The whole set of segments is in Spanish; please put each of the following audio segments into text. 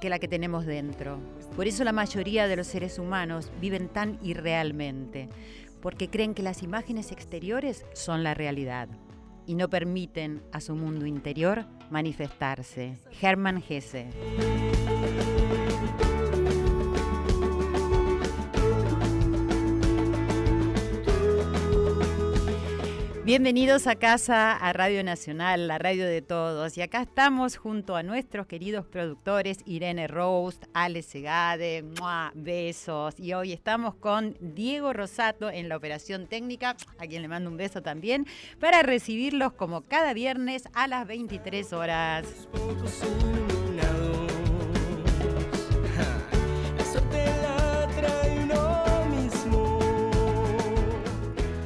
que la que tenemos dentro. Por eso la mayoría de los seres humanos viven tan irrealmente, porque creen que las imágenes exteriores son la realidad y no permiten a su mundo interior manifestarse. Hermann Hesse. Bienvenidos a casa, a Radio Nacional, la radio de todos. Y acá estamos junto a nuestros queridos productores Irene Roast, Ale Segade, ¡mua! besos. Y hoy estamos con Diego Rosato en la operación técnica, a quien le mando un beso también, para recibirlos como cada viernes a las 23 horas.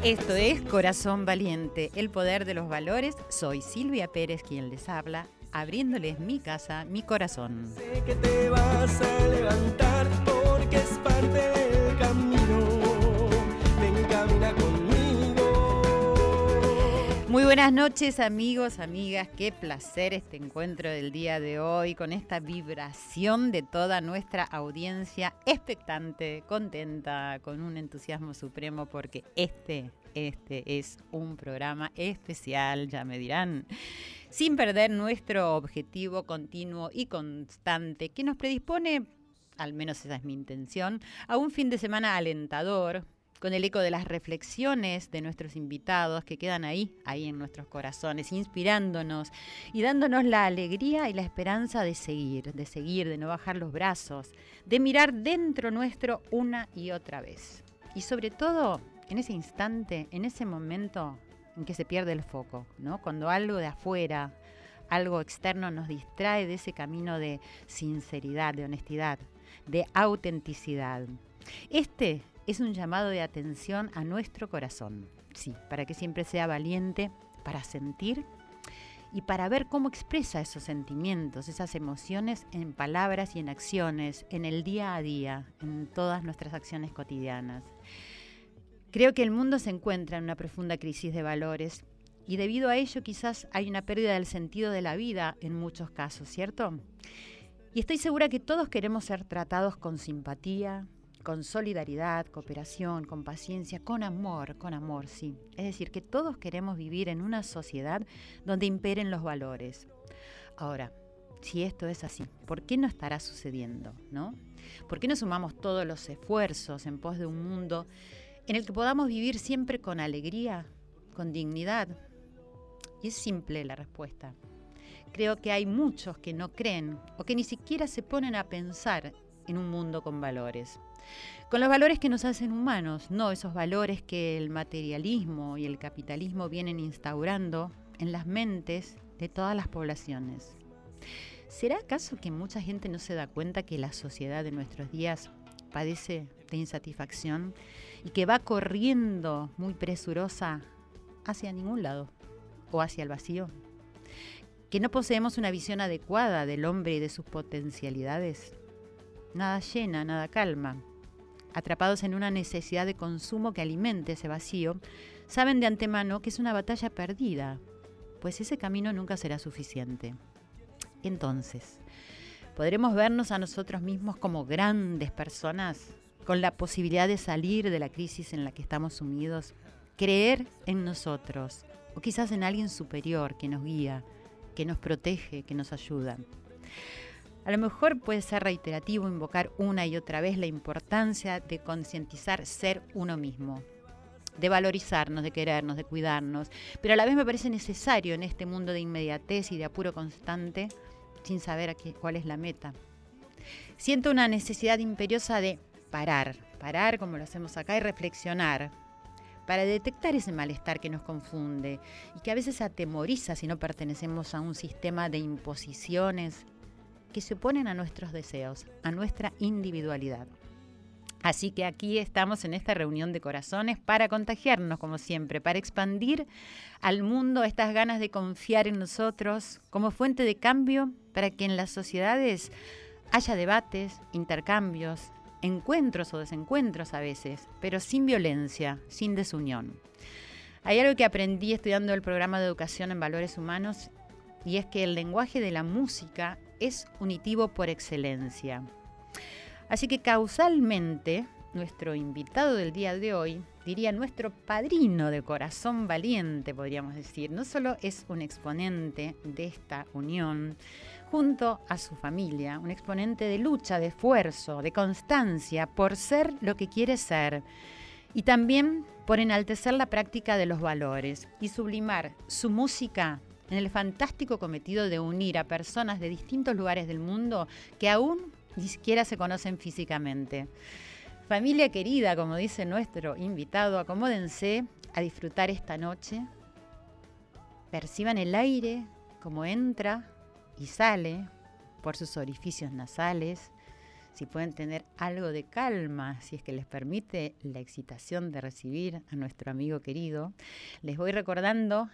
Esto es Corazón Valiente, el poder de los valores. Soy Silvia Pérez quien les habla, abriéndoles mi casa, mi corazón. Sé que te vas a levantar porque es parte del Muy buenas noches amigos, amigas, qué placer este encuentro del día de hoy con esta vibración de toda nuestra audiencia expectante, contenta, con un entusiasmo supremo porque este, este es un programa especial, ya me dirán, sin perder nuestro objetivo continuo y constante que nos predispone, al menos esa es mi intención, a un fin de semana alentador con el eco de las reflexiones de nuestros invitados que quedan ahí, ahí en nuestros corazones, inspirándonos y dándonos la alegría y la esperanza de seguir, de seguir, de no bajar los brazos, de mirar dentro nuestro una y otra vez. Y sobre todo, en ese instante, en ese momento en que se pierde el foco, ¿no? Cuando algo de afuera, algo externo nos distrae de ese camino de sinceridad, de honestidad, de autenticidad. Este es un llamado de atención a nuestro corazón, sí, para que siempre sea valiente para sentir y para ver cómo expresa esos sentimientos, esas emociones en palabras y en acciones, en el día a día, en todas nuestras acciones cotidianas. Creo que el mundo se encuentra en una profunda crisis de valores y debido a ello quizás hay una pérdida del sentido de la vida en muchos casos, ¿cierto? Y estoy segura que todos queremos ser tratados con simpatía, con solidaridad, cooperación, con paciencia, con amor, con amor, sí. Es decir, que todos queremos vivir en una sociedad donde imperen los valores. Ahora, si esto es así, ¿por qué no estará sucediendo, no? ¿Por qué no sumamos todos los esfuerzos en pos de un mundo en el que podamos vivir siempre con alegría, con dignidad? Y es simple la respuesta. Creo que hay muchos que no creen o que ni siquiera se ponen a pensar en un mundo con valores. Con los valores que nos hacen humanos, no esos valores que el materialismo y el capitalismo vienen instaurando en las mentes de todas las poblaciones. ¿Será acaso que mucha gente no se da cuenta que la sociedad de nuestros días padece de insatisfacción y que va corriendo muy presurosa hacia ningún lado o hacia el vacío? ¿Que no poseemos una visión adecuada del hombre y de sus potencialidades? Nada llena, nada calma. Atrapados en una necesidad de consumo que alimente ese vacío, saben de antemano que es una batalla perdida, pues ese camino nunca será suficiente. Entonces, ¿podremos vernos a nosotros mismos como grandes personas, con la posibilidad de salir de la crisis en la que estamos sumidos? Creer en nosotros, o quizás en alguien superior que nos guía, que nos protege, que nos ayuda. A lo mejor puede ser reiterativo invocar una y otra vez la importancia de concientizar ser uno mismo. de valorizarnos, de querernos, de cuidarnos. Pero a la vez me parece necesario en este mundo de inmediatez y de apuro constante, sin saber cuál es la meta. Siento una necesidad imperiosa de parar, parar como lo hacemos acá y reflexionar para detectar ese malestar que nos confunde y que a veces atemoriza si no pertenecemos a un sistema de imposiciones que se oponen a nuestros deseos, a nuestra individualidad. Así que aquí estamos en esta reunión de corazones para contagiarnos, como siempre, para expandir al mundo estas ganas de confiar en nosotros como fuente de cambio para que en las sociedades haya debates, intercambios, encuentros o desencuentros a veces, pero sin violencia, sin desunión. Hay algo que aprendí estudiando el programa de educación en valores humanos y es que el lenguaje de la música es unitivo por excelencia. Así que causalmente, nuestro invitado del día de hoy, diría nuestro padrino de corazón valiente, podríamos decir, no solo es un exponente de esta unión, junto a su familia, un exponente de lucha, de esfuerzo, de constancia por ser lo que quiere ser y también por enaltecer la práctica de los valores y sublimar su música en el fantástico cometido de unir a personas de distintos lugares del mundo que aún ni siquiera se conocen físicamente. Familia querida, como dice nuestro invitado, acomódense a disfrutar esta noche. Perciban el aire como entra y sale por sus orificios nasales. Si pueden tener algo de calma, si es que les permite la excitación de recibir a nuestro amigo querido. Les voy recordando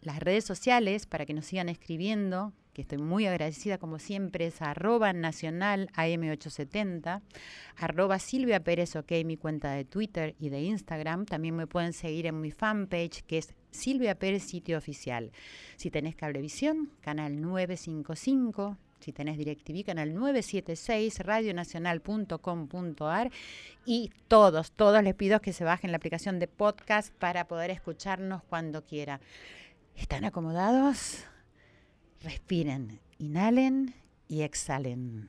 las redes sociales para que nos sigan escribiendo que estoy muy agradecida como siempre, es arroba nacional AM870, arroba Silvia Pérez OK, mi cuenta de Twitter y de Instagram. También me pueden seguir en mi fanpage que es Silvia Pérez Sitio Oficial. Si tenés Cablevisión, canal 955. Si tenés DirecTV, canal 976, radionacional.com.ar y todos, todos les pido que se bajen la aplicación de podcast para poder escucharnos cuando quiera. ¿Están acomodados? Respiren, inhalen y exhalen.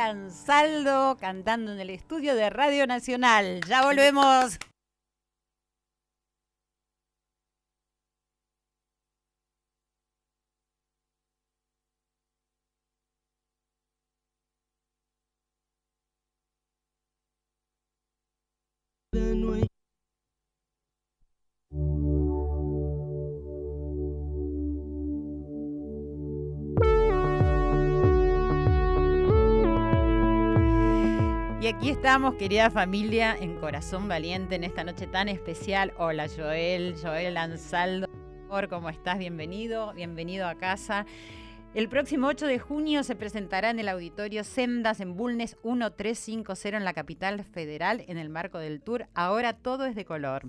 Ansaldo cantando en el estudio de Radio Nacional. Ya volvemos. Estamos, querida familia, en Corazón Valiente, en esta noche tan especial. Hola Joel, Joel Ansaldo, ¿cómo estás? Bienvenido, bienvenido a casa. El próximo 8 de junio se presentará en el auditorio Sendas en Bulnes 1350 en la capital federal en el marco del tour Ahora todo es de color.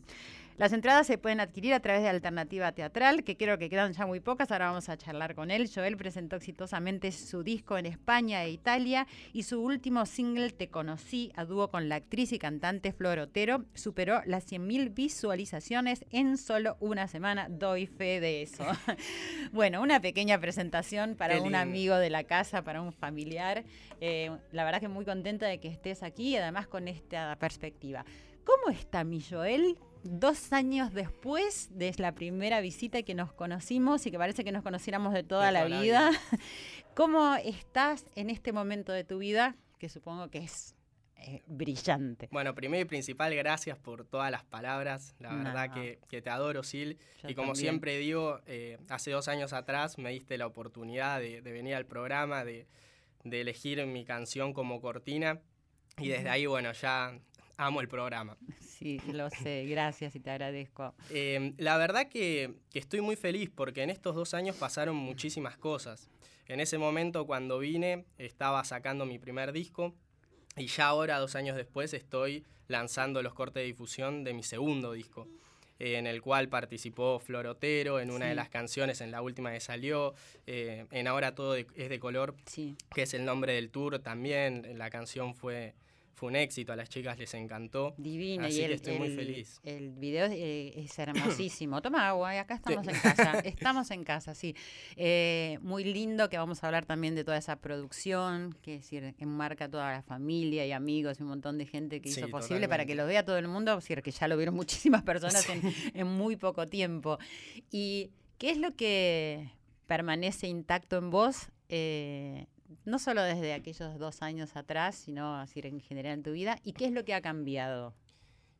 Las entradas se pueden adquirir a través de Alternativa Teatral, que creo que quedan ya muy pocas. Ahora vamos a charlar con él. Joel presentó exitosamente su disco en España e Italia y su último single, Te Conocí, a dúo con la actriz y cantante Flor Otero, superó las 100.000 visualizaciones en solo una semana. Doy fe de eso. bueno, una pequeña presentación para un amigo de la casa, para un familiar. Eh, la verdad que muy contenta de que estés aquí y además con esta perspectiva. ¿Cómo está mi Joel? Dos años después de la primera visita que nos conocimos y que parece que nos conociéramos de toda, la, vida. ¿Cómo estás en este momento de tu vida? Que supongo que es eh, brillante. Bueno, primero y principal, gracias por todas las palabras. La verdad que, te adoro, Sil. y como siempre digo, eh, hace dos años atrás me diste la oportunidad de, venir al programa, de, de elegir mi canción como cortina. Y desde ahí, bueno, ya amo el programa. Sí, lo sé, gracias y te agradezco. Em, la verdad que, estoy muy feliz porque en estos dos años pasaron muchísimas cosas. En ese momento cuando vine estaba sacando mi primer disco y ya ahora, dos años después, estoy lanzando los cortes de difusión de mi segundo disco en el cual participó Florotero en una de las canciones, en la última que salió, eh, en Ahora todo es de color, que es el nombre del tour también, la canción fue fue un éxito, a las chicas les encantó. Divina, y el, estoy muy feliz. El video eh, es, hermosísimo. Toma agua, acá estamos en casa. Estamos en casa, sí. Eh, muy lindo que vamos a hablar también de toda esa producción, que decir, enmarca toda la familia y amigos y un montón de gente que hizo posible para que lo vea todo el mundo, decir, que ya lo vieron muchísimas personas en, muy poco tiempo. ¿Y qué es lo que permanece intacto en vos? Eh, no solo desde aquellos dos años atrás, sino así en general en tu vida, y qué es lo que ha cambiado?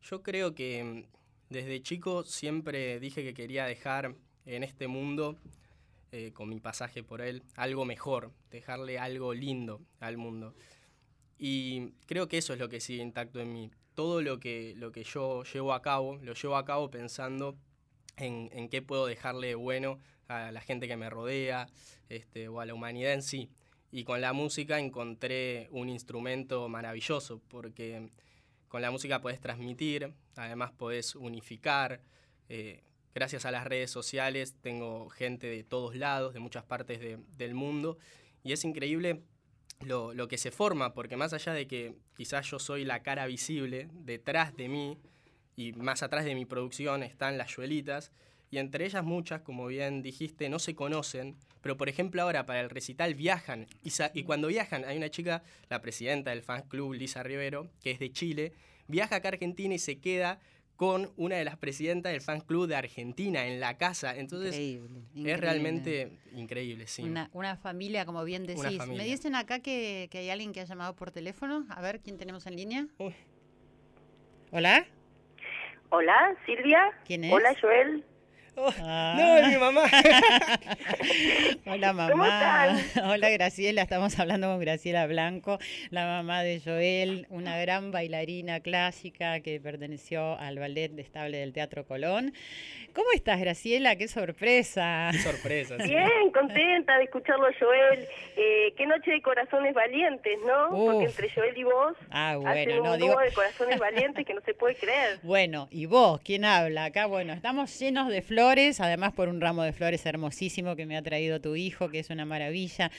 Yo creo que mm, desde chico siempre dije que quería dejar en este mundo, eh, con mi pasaje por él, algo mejor, dejarle algo lindo al mundo. Y creo que eso es lo que sigue intacto en mí. Todo lo que, lo que yo llevo a cabo, lo llevo a cabo pensando en, en qué puedo dejarle bueno a la gente que me rodea este, o a la humanidad en sí. Y con la música encontré un instrumento maravilloso, porque con la música podés transmitir, además podés unificar. Eh, gracias a las redes sociales tengo gente de todos lados, de muchas partes del mundo, y es increíble lo, lo, que se forma, porque más allá de que quizás yo soy la cara visible, detrás de mí y más atrás de mi producción están las yuelitas, y entre ellas muchas, como bien dijiste, no se conocen, pero por ejemplo ahora para el recital viajan, y, cuando viajan hay una chica, la presidenta del fan club, Lisa Rivero, que es de Chile, viaja acá a Argentina y se queda con una de las presidentas del fan club de Argentina en la casa. Entonces es realmente increíble, sí. Una, familia, como bien decís. Me dicen acá que, hay alguien que ha llamado por teléfono. A ver, ¿quién tenemos en línea? Hola. Hola, Silvia. ¿Quién es? Hola, Joel. Oh, ah. No, es mi mamá. Hola mamá. Hola Graciela, estamos hablando con Graciela Blanco, la mamá de Joel, una gran bailarina clásica que perteneció al ballet estable del Teatro Colón. ¿Cómo estás Graciela? ¡Qué sorpresa! Qué sorpresa. Bien, contenta de escucharlo Joel. Eh, qué noche de corazones valientes, ¿no? Porque entre Joel y vos ah, bueno, hacen un digo... de corazones valientes que no se puede creer. Bueno, ¿y vos? ¿Quién habla? Acá, bueno, estamos llenos de flores además por un ramo de flores hermosísimo que me ha traído tu hijo, que es una maravilla.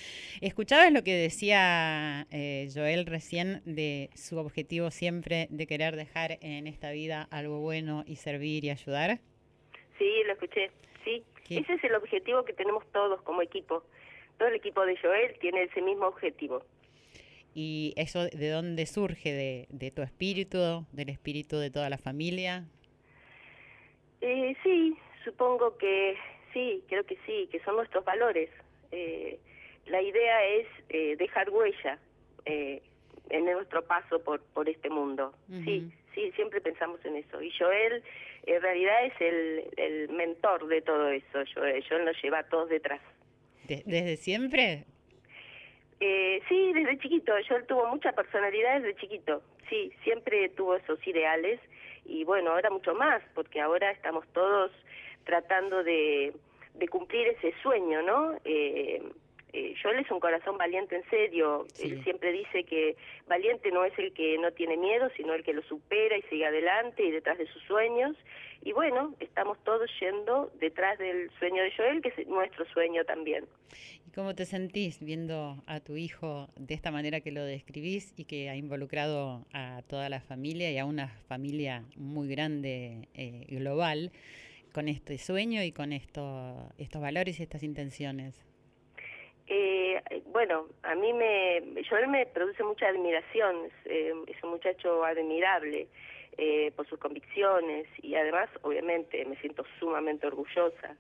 ¿Escuchabas lo que decía eh, Joel recién de su objetivo siempre de querer dejar en esta vida algo bueno y servir y ayudar? Sí, lo escuché, sí. Ese es el objetivo que tenemos todos como equipo. Todo el equipo de Joel tiene ese mismo objetivo. ¿Y eso de dónde surge? ¿De, de tu espíritu, del espíritu de toda la familia? Eh, sí, supongo que sí, creo que sí, que son nuestros valores. Eh, la idea es eh, dejar huella eh, en nuestro paso por, por este mundo. Sí, sí, siempre pensamos en eso. Y Joel en realidad es el, el mentor de todo eso. Joel, Joel nos lleva a todos detrás. ¿Desde siempre? Eh, sí, desde chiquito. Joel tuvo mucha personalidad desde chiquito. Sí, siempre tuvo esos ideales. Y bueno, ahora mucho más, porque ahora estamos todos tratando de, cumplir ese sueño, ¿no? Eh, Eh, Joel es un corazón valiente en serio. Él siempre dice que valiente no es el que no tiene miedo, sino el que lo supera y sigue adelante y detrás de sus sueños. Y bueno, estamos todos yendo detrás del sueño de Joel, que es nuestro sueño también. ¿Y cómo te sentís viendo a tu hijo de esta manera que lo describís y que ha involucrado a toda la familia y a una familia muy grande eh, global con este sueño y con esto, estos valores y estas intenciones? Eh, bueno, a mí me, Joel me produce mucha admiración, es, eh, un muchacho admirable eh, por sus convicciones y además, obviamente, me siento sumamente orgullosa.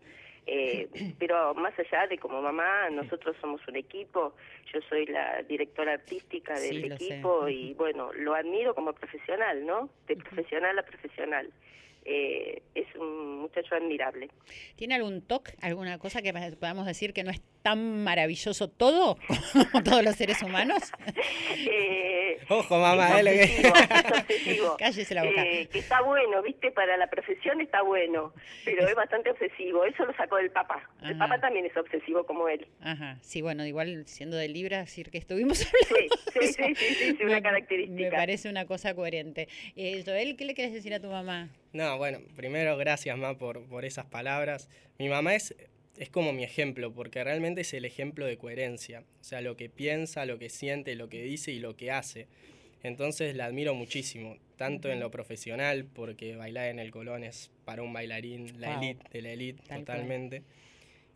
Eh, pero más allá de como mamá, nosotros somos un equipo, yo soy la directora artística del equipo y bueno, lo admiro como profesional, ¿no? De profesional a profesional. Eh, es un muchacho admirable. ¿Tiene algún toque, alguna cosa que podamos decir que no es tan maravilloso todo como todos los seres humanos? Eh, Ojo, mamá, es obsesivo, Cállese la boca. Eh, que está bueno, viste, para la profesión está bueno, pero es bastante obsesivo. Eso lo sacó del papá. El papá también es obsesivo como él. Ajá, sí, bueno, igual siendo de Libra, decir que estuvimos hablando. Sí, sí, sí, sí, sí, una característica. Me parece una cosa coherente. Eh, Joel, ¿qué le quieres decir a tu mamá? No, bueno, primero gracias, Ma, por, por esas palabras. Mi mamá es es como mi ejemplo, porque realmente es el ejemplo de coherencia. O sea, lo que piensa, lo que siente, lo que dice y lo que hace. Entonces la admiro muchísimo, tanto en lo profesional, porque bailar en el Colón es para un bailarín la elite de la elite totalmente,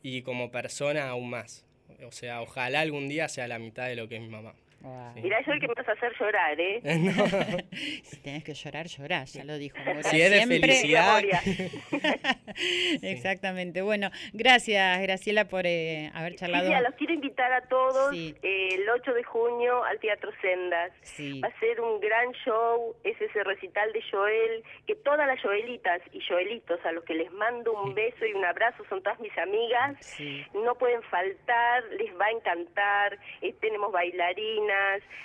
y como persona aún más. O sea, ojalá algún día sea la mitad de lo que es mi mamá. Mira, Mirá, yo el que me vas a hacer llorar, ¿eh? si tenés que llorar, llorás, ya lo dijo. Si es de felicidad. Exactamente. Bueno, gracias, Graciela, por eh, haber charlado. Sí, los quiero invitar a todos eh, el 8 de junio al Teatro Sendas. Va a ser un gran show, es ese recital de Joel, que todas las Joelitas y Joelitos a los que les mando un beso y un abrazo son todas mis amigas. No pueden faltar, les va a encantar. Eh, tenemos bailarinas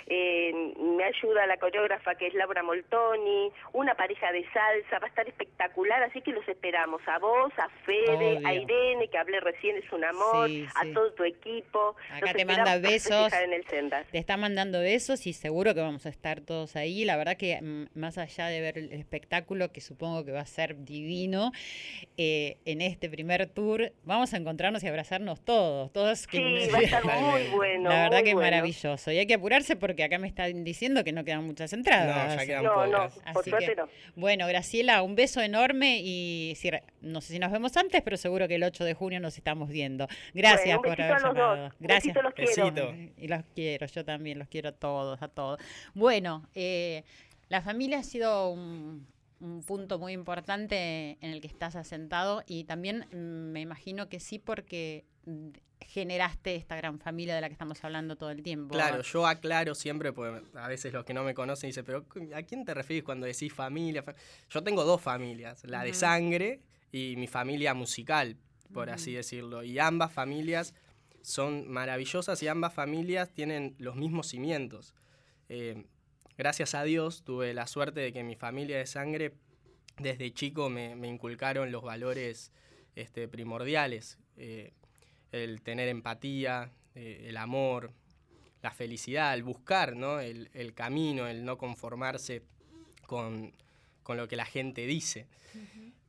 eh, me ayuda la coreógrafa que es Laura Moltoni, una pareja de salsa, va a estar espectacular, así que los esperamos a vos, a Fede, a Irene, que hablé recién, es un amor, a todo tu equipo. Acá te manda besos. te está mandando besos y seguro que vamos a estar todos ahí. La verdad que mm, más allá de ver el espectáculo, que supongo que va a ser divino, eh, en este primer tour vamos a encontrarnos y abrazarnos todos. todos que... Sí, va a estar muy bueno. La verdad que es maravilloso. Y hay que apurarse porque acá me están diciendo que no quedan muchas entradas. No, ya quedan no, No, por suerte no. Bueno, Graciela, un beso enorme y no sé si nos vemos antes, pero seguro que el 8 de junio nos estamos viendo. Gracias por haber llamado. Gracias. los quiero. Y los quiero, yo también los quiero a todos, a todos. Bueno, eh, la familia ha sido un un punto muy importante en el que estás asentado y también me imagino que sí porque generaste esta gran familia de la que estamos hablando todo el tiempo. Claro, yo aclaro siempre, porque a veces los que no me conocen dicen, pero ¿a quién te refieres cuando decís familia? Yo tengo dos familias, la de sangre y mi familia musical, por así decirlo. Y ambas familias son maravillosas y ambas familias tienen los mismos cimientos. Eh, gracias a Dios tuve la suerte de que mi familia de sangre desde chico me, inculcaron los valores este, primordiales. Eh, el tener empatía, eh, el amor, la felicidad, el buscar ¿no? el, camino, el no conformarse con, lo que la gente dice.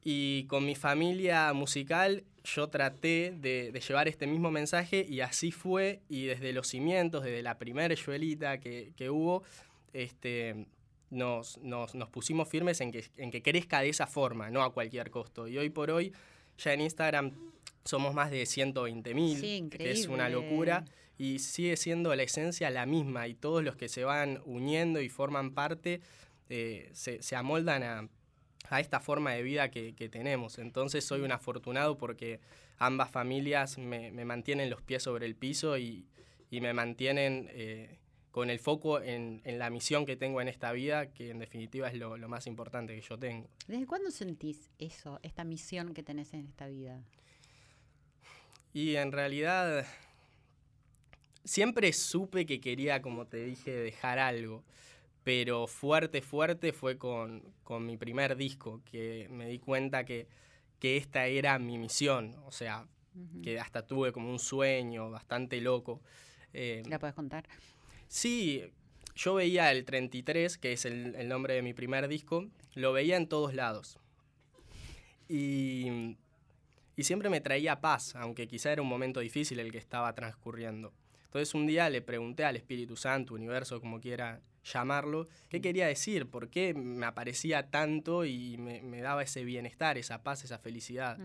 Y con mi familia musical yo traté de, llevar este mismo mensaje y así fue, y desde los cimientos, desde la primera yuelita que, hubo, este, nos, nos, pusimos firmes en que, en que crezca de esa forma, no a cualquier costo. Y hoy por hoy ya en Instagram somos más de 120 mil, que es una locura, y sigue siendo la esencia la misma, y todos los que se van uniendo y forman parte eh, se, amoldan a, esta forma de vida que, tenemos. Entonces soy un afortunado porque ambas familias me, mantienen los pies sobre el piso y, me mantienen eh, con el foco en, la misión que tengo en esta vida, que en definitiva es lo, lo más importante que yo tengo. ¿Desde cuándo sentís eso, esta misión que tenés en esta vida? Y en realidad siempre supe que quería, como te dije, dejar algo. Pero fuerte, fuerte fue con, mi primer disco, que me di cuenta que, esta era mi misión. O sea, que hasta tuve como un sueño bastante loco. Eh, ¿La puedes contar? Sí, yo veía el 33, que es el, el, nombre de mi primer disco, lo veía en todos lados. Y, y siempre me traía paz, aunque quizá era un momento difícil el que estaba transcurriendo. Entonces un día le pregunté al Espíritu Santo, universo, como quiera llamarlo, qué quería decir, por qué me aparecía tanto y me, daba ese bienestar, esa paz, esa felicidad.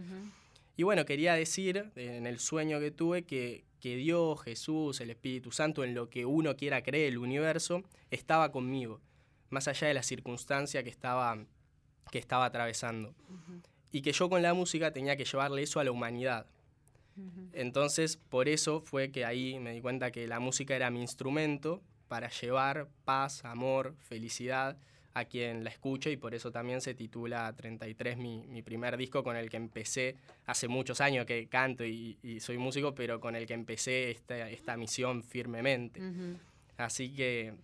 Y bueno, quería decir en el sueño que tuve que, que Dios, Jesús, el Espíritu Santo, en lo que uno quiera creer, el universo, estaba conmigo, más allá de la circunstancia que estaba, que estaba atravesando. Y que yo con la música tenía que llevarle eso a la humanidad. Entonces, por eso fue que ahí me di cuenta que la música era mi instrumento para llevar paz, amor, felicidad a quien la escuche y por eso también se titula 33, mi, mi primer disco con el que empecé hace muchos años que canto y, soy músico, pero con el que empecé esta, esta misión firmemente. Así que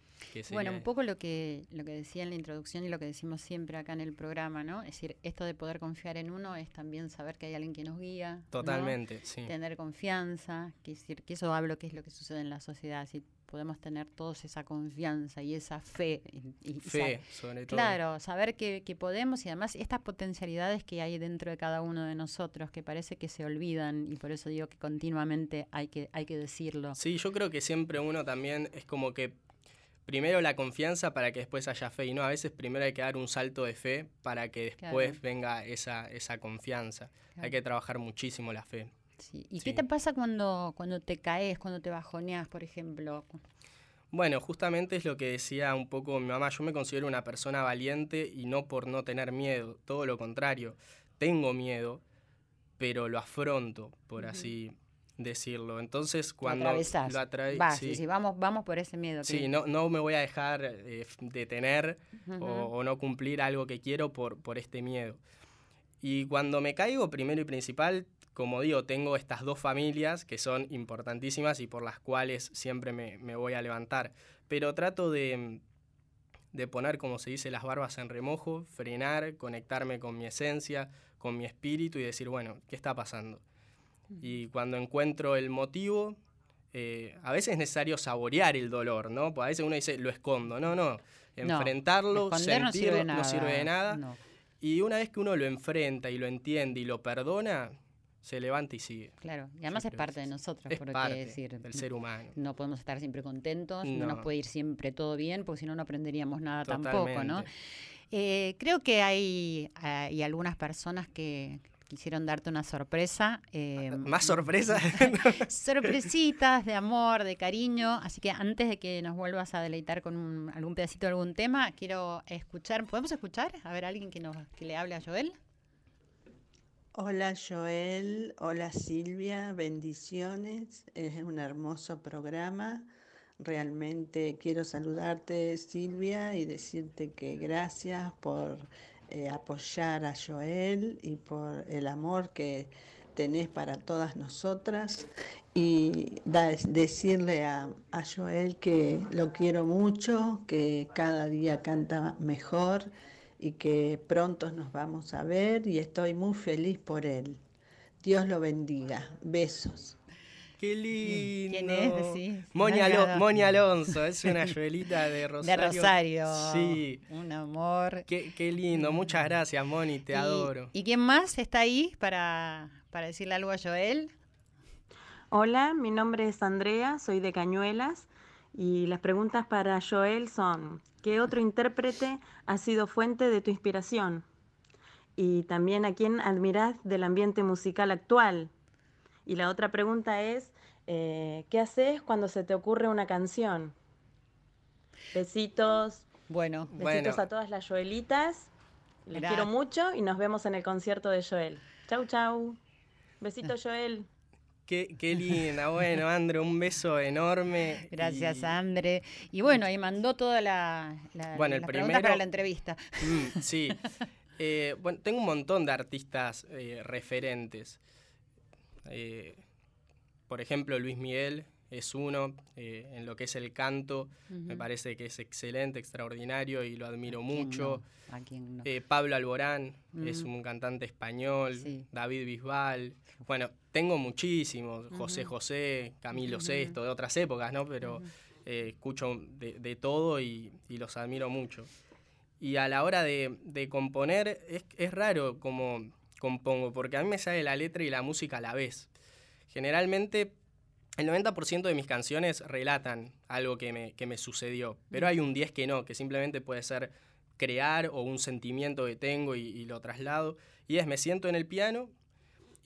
bueno, un poco lo que, lo que decía en la introducción y lo que decimos siempre acá en el programa, ¿no? Es decir, esto de poder confiar en uno es también saber que hay alguien que nos guía. Totalmente, sí. Tener confianza, que, decir, que eso hablo que es lo que sucede en la sociedad. Si podemos tener todos esa confianza y esa fe. Y, fe, sobre todo. Claro, saber que, que, podemos y además estas potencialidades que hay dentro de cada uno de nosotros que parece que se olvidan y por eso digo que continuamente hay que, hay que decirlo. Sí, yo creo que siempre uno también es como que primero la confianza para que después haya fe y no, a veces primero hay que dar un salto de fe para que después venga esa, esa confianza. Hay que trabajar muchísimo la fe. ¿Y qué te pasa cuando, cuando te caes, cuando te bajoneas, por ejemplo? Bueno, justamente es lo que decía un poco mi mamá. Yo me considero una persona valiente y no por no tener miedo, todo lo contrario. Tengo miedo, pero lo afronto, por así decirlo. Entonces, cuando lo, lo sí. vamos, vamos por ese miedo. Sí, no, no me voy a dejar eh, detener o, no cumplir algo que quiero por, por este miedo. Y cuando me caigo, primero y principal, como digo, tengo estas dos familias que son importantísimas y por las cuales siempre me, me voy a levantar. Pero trato de, de poner, como se dice, las barbas en remojo, frenar, conectarme con mi esencia, con mi espíritu y decir, bueno, ¿qué está pasando? Y cuando encuentro el motivo, eh, a veces es necesario saborear el dolor, ¿no? Pues a veces uno dice, lo escondo. No, no. Enfrentarlo, sentirlo, no sirve, de nada. Y una vez que uno lo enfrenta y lo entiende y lo perdona, se levanta y sigue. Claro, y además es parte de nosotros, es porque parte decir, del ser humano. No podemos estar siempre contentos, no, nos puede ir siempre todo bien, porque si no, no aprenderíamos nada tampoco, ¿no? Eh, creo que hay, hay algunas personas que, quisieron darte una sorpresa. Eh, ¿Más sorpresa? sorpresitas de amor, de cariño. Así que antes de que nos vuelvas a deleitar con algún pedacito de algún tema, quiero escuchar. ¿Podemos escuchar? A ver, alguien que, nos, que le hable a Joel. Hola Joel, hola Silvia, bendiciones. Es un hermoso programa. Realmente quiero saludarte Silvia y decirte que gracias por eh, apoyar a Joel y por el amor que tenés para todas nosotras y decirle a, a, Joel que lo quiero mucho, que cada día canta mejor y que pronto nos vamos a ver y estoy muy feliz por él. Dios lo bendiga. Besos. Qué lindo. ¿Quién es? Sí. Moña, Alonso, es una Joelita de Rosario. De Rosario. Sí. Un amor. Qué, qué lindo. Muchas gracias, Moni, te adoro. ¿Y quién más está ahí para, para decirle algo a Joel? Hola, mi nombre es Andrea, soy de Cañuelas y las preguntas para Joel son, ¿qué otro intérprete ha sido fuente de tu inspiración? Y también a quién admirás del ambiente musical actual, y la otra pregunta es, eh, ¿qué haces cuando se te ocurre una canción? Besitos. Bueno, besitos a todas las Joelitas. Les quiero mucho y nos vemos en el concierto de Joel. Chau, chau. Besito, Joel. Qué, qué, linda, bueno, Andre, un beso enorme. Gracias, Andre. Y bueno, ahí mandó toda la, bueno, el primero, para la entrevista. Mm, sí. Eh, bueno, tengo un montón de artistas eh, referentes. Eh, por ejemplo, Luis Miguel es uno. Eh, en lo que es el canto, me parece que es excelente, extraordinario y lo admiro mucho. Eh, Pablo Alborán es un cantante español, David Bisbal. Bueno, tengo muchísimos, José José, Camilo Sesto, de otras épocas, ¿no? Pero eh, escucho de, todo y, los admiro mucho. Y a la hora de, componer, es, es raro como compongo, porque a mí me sale la letra y la música a la vez. Generalmente el 90% de mis canciones relatan algo que me, que me sucedió, pero hay un 10 que no, que simplemente puede ser crear o un sentimiento que tengo y, lo traslado. Y es, me siento en el piano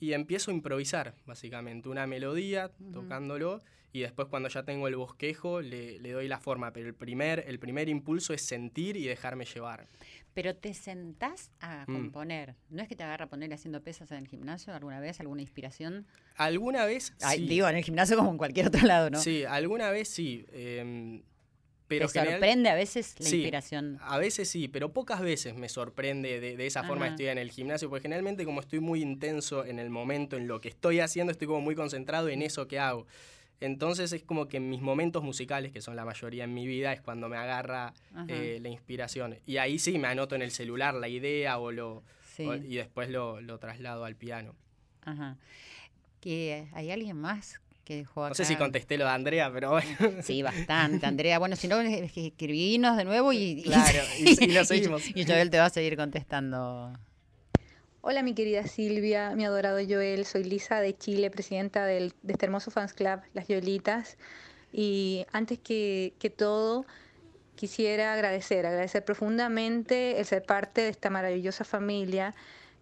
y empiezo a improvisar, básicamente, una melodía, tocándolo, y después cuando ya tengo el bosquejo le, le, doy la forma, pero el primer, el primer impulso es sentir y dejarme llevar. Pero te sentás a mm. componer. ¿No es que te agarra a poner haciendo pesas en el gimnasio alguna vez? ¿Alguna inspiración? Alguna vez sí. Digo, en el gimnasio como en cualquier otro lado, ¿no? Sí, alguna vez sí. Em, pero ¿Te sorprende a veces la inspiración? A veces sí, pero pocas veces me sorprende de, esa forma de estoy en el gimnasio, porque generalmente como estoy muy intenso en el momento, en lo que estoy haciendo, estoy como muy concentrado en eso que hago. Entonces es como que en mis momentos musicales, que son la mayoría en mi vida, es cuando me agarra eh, la inspiración. Y ahí sí me anoto en el celular la idea o lo y después lo, traslado al piano. Ajá. ¿Hay alguien más que dejó acá? No sé si contesté lo de Andrea, pero bueno. Sí, bastante, Andrea. Bueno, si no, escribinos de nuevo y... Claro, y, lo seguimos. y Joel te va a seguir contestando. Hola mi querida Silvia, mi adorado Joel, soy Lisa de Chile, presidenta del, de este hermoso fans club, Las Yolitas. Y antes que, que todo, quisiera agradecer, agradecer profundamente el ser parte de esta maravillosa familia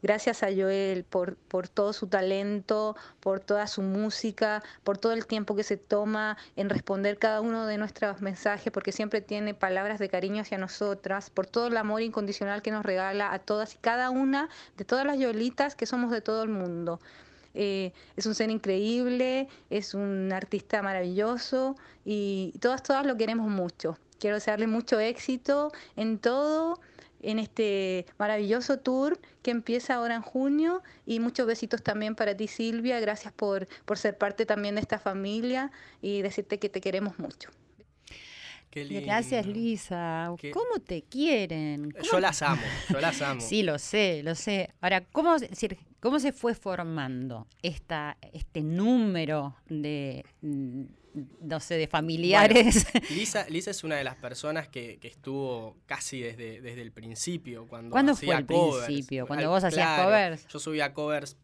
Gracias a Joel por, por todo su talento, por toda su música, por todo el tiempo que se toma en responder cada uno de nuestros mensajes, porque siempre tiene palabras de cariño hacia nosotras, por todo el amor incondicional que nos regala a todas y cada una de todas las Yolitas que somos de todo el mundo. Eh, es un ser increíble, es un artista maravilloso y todas, todas lo queremos mucho. Quiero desearle mucho éxito en todo en este maravilloso tour que empieza ahora en junio y muchos besitos también para ti Silvia, gracias por, por ser parte también de esta familia y decirte que te queremos mucho. Gracias, Lisa. ¿Cómo te quieren? Yo las amo, yo las amo. sí, lo sé, lo sé. Ahora, ¿cómo, ¿cómo se fue formando esta, este número de no sé, de familiares. Lisa, Lisa es una de las personas que, estuvo casi desde, desde el principio. Cuando ¿Cuándo fue el principio? Cuando vos hacías covers. Yo subía covers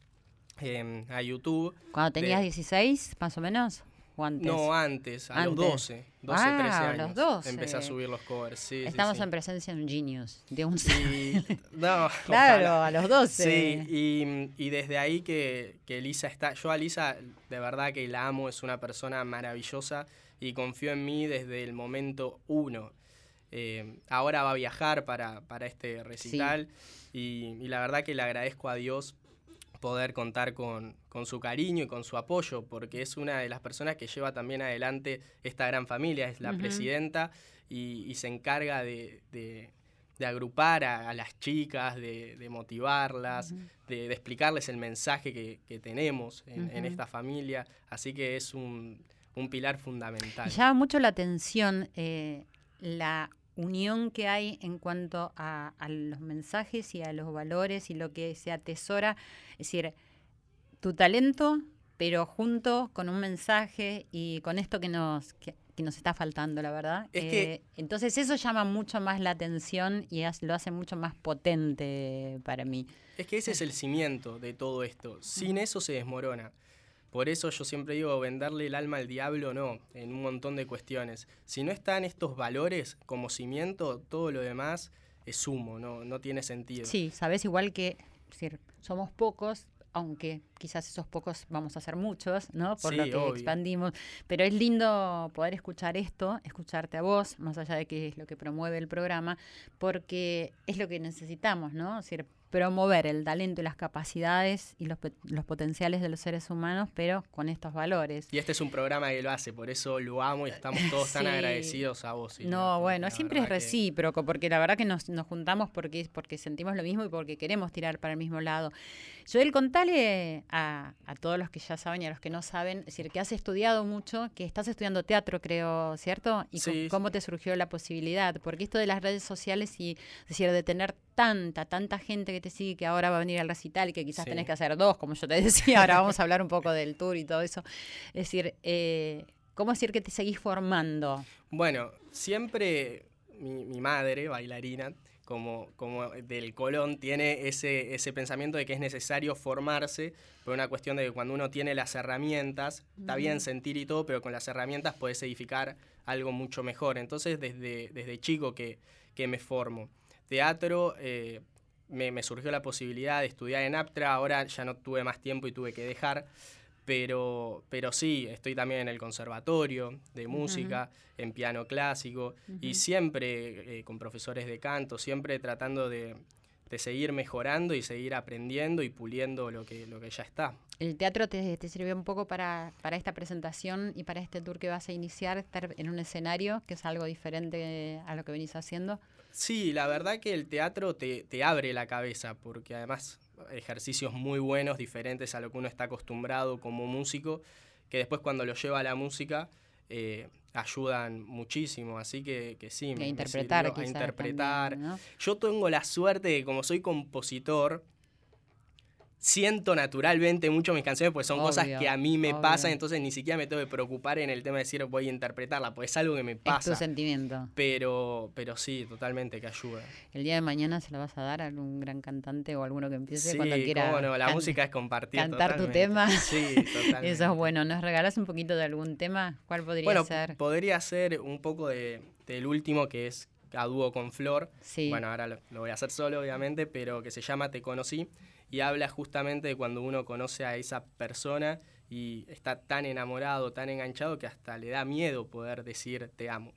em, a YouTube. ¿Cuando tenías 16, más o menos? No, antes, a los 12, 12, 13 años. A los 12. Empecé a subir los covers, sí. Estamos en presencia de un genius, de un sí, no, Claro, a los 12. Sí, y, y desde ahí que, que, Lisa está. Yo a Lisa, de verdad que la amo, es una persona maravillosa y confío en mí desde el momento uno. Eh, ahora va a viajar para, para este recital y, y la verdad que le agradezco a Dios poder contar con, su cariño y con su apoyo, porque es una de las personas que lleva también adelante esta gran familia, es la presidenta y, se encarga de, agrupar a, las chicas, de, motivarlas, de, explicarles el mensaje que, tenemos en, esta familia, así que es un, pilar fundamental. llama mucho la atención eh, la unión que hay en cuanto a, los mensajes y a los valores y lo que se atesora. Es decir, tu talento, pero junto con un mensaje y con esto que nos, que, nos está faltando, la verdad. Eh, entonces eso llama mucho más la atención y lo hace mucho más potente para mí. Es que ese es el cimiento de todo esto. Sin eso se desmorona. Por eso yo siempre digo, venderle el alma al diablo no, en un montón de cuestiones. Si no están estos valores como cimiento, todo lo demás es humo, no, no tiene sentido. Sí, sabes igual que decir, somos pocos, aunque quizás esos pocos vamos a ser muchos, ¿no? Por lo que expandimos. Pero es lindo poder escuchar esto, escucharte a vos, más allá de que es lo que promueve el programa, porque es lo que necesitamos, ¿no? Es decir, promover el talento y las capacidades y los, potenciales de los seres humanos, pero con estos valores. Y este es un programa que lo hace, por eso lo amo y estamos todos tan agradecidos a vos. no, bueno, siempre es recíproco, porque la verdad que nos, juntamos porque, porque sentimos lo mismo y porque queremos tirar para el mismo lado. Joel, contale a, a todos los que ya saben y a los que no saben, es decir, que has estudiado mucho, que estás estudiando teatro, creo, ¿cierto? Y cómo te surgió la posibilidad, porque esto de las redes sociales y, es decir, de tener tanta, tanta gente que te sigue que ahora va a venir al recital que quizás tenés que hacer dos, como yo te decía, ahora vamos a hablar un poco del tour y todo eso. Es decir, eh, ¿cómo decir que te seguís formando? Bueno, siempre mi, madre, bailarina, como, como, del Colón tiene ese, ese pensamiento de que es necesario formarse por una cuestión de que cuando uno tiene las herramientas, está bien sentir y todo, pero con las herramientas puedes edificar algo mucho mejor. Entonces, desde, desde chico que, que me formo teatro, eh, me, surgió la posibilidad de estudiar en Aptra, ahora ya no tuve más tiempo y tuve que dejar, pero, pero sí, estoy también en el conservatorio de música, en piano clásico, y siempre eh, con profesores de canto, siempre tratando de, seguir mejorando y seguir aprendiendo y puliendo lo que, lo que ya está. ¿El teatro te, te sirvió un poco para, para, esta presentación y para este tour que vas a iniciar, estar en un escenario, que es algo diferente a lo que venís haciendo? Sí, la verdad que el teatro te, abre la cabeza, porque además ejercicios muy buenos, diferentes a lo que uno está acostumbrado como músico, que después cuando lo lleva a la música eh, ayudan muchísimo, así que, que sí, me, interpretar, a interpretar. Yo tengo la suerte de como soy compositor, siento naturalmente mucho mis canciones, pues son cosas que a mí me pasan, entonces ni siquiera me tengo que preocupar en el tema de decir voy a interpretarla, pues es algo que me pasa. Es tu sentimiento. Pero, pero sí, totalmente que ayuda. El día de mañana se la vas a dar a algún gran cantante o alguno que empiece cuando quiera. Bueno, la música es compartir. Cantar tu tema. Sí, totalmente. Eso es bueno. ¿Nos regalas un poquito de algún tema? ¿Cuál podría bueno, ser? Podría ser un poco de, del último que es a dúo con Flor. Sí. Bueno, ahora lo voy a hacer solo, obviamente, pero que se llama Te Conocí y habla justamente de cuando uno conoce a esa persona y está tan enamorado, tan enganchado que hasta le da miedo poder decir te amo.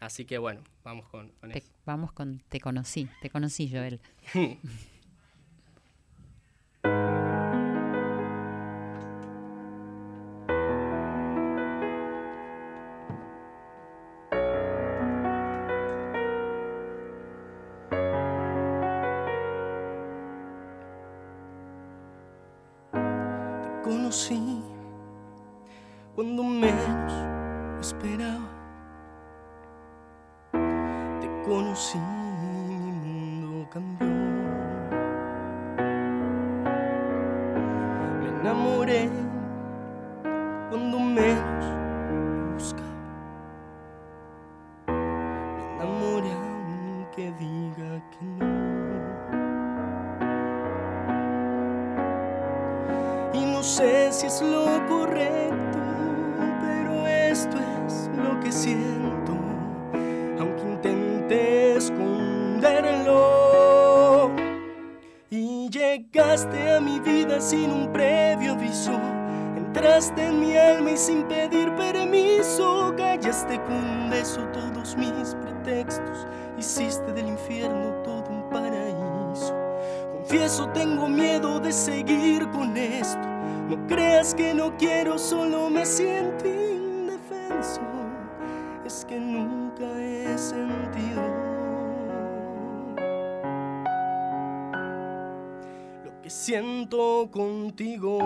Así que bueno, vamos con, eso. Vamos con te conocí, te conocí Joel. un beso todos mis pretextos, hiciste del infierno todo un paraíso. Confieso, tengo miedo de seguir con esto. No creas que no quiero, solo me siento es que nunca he sentido lo que siento contigo.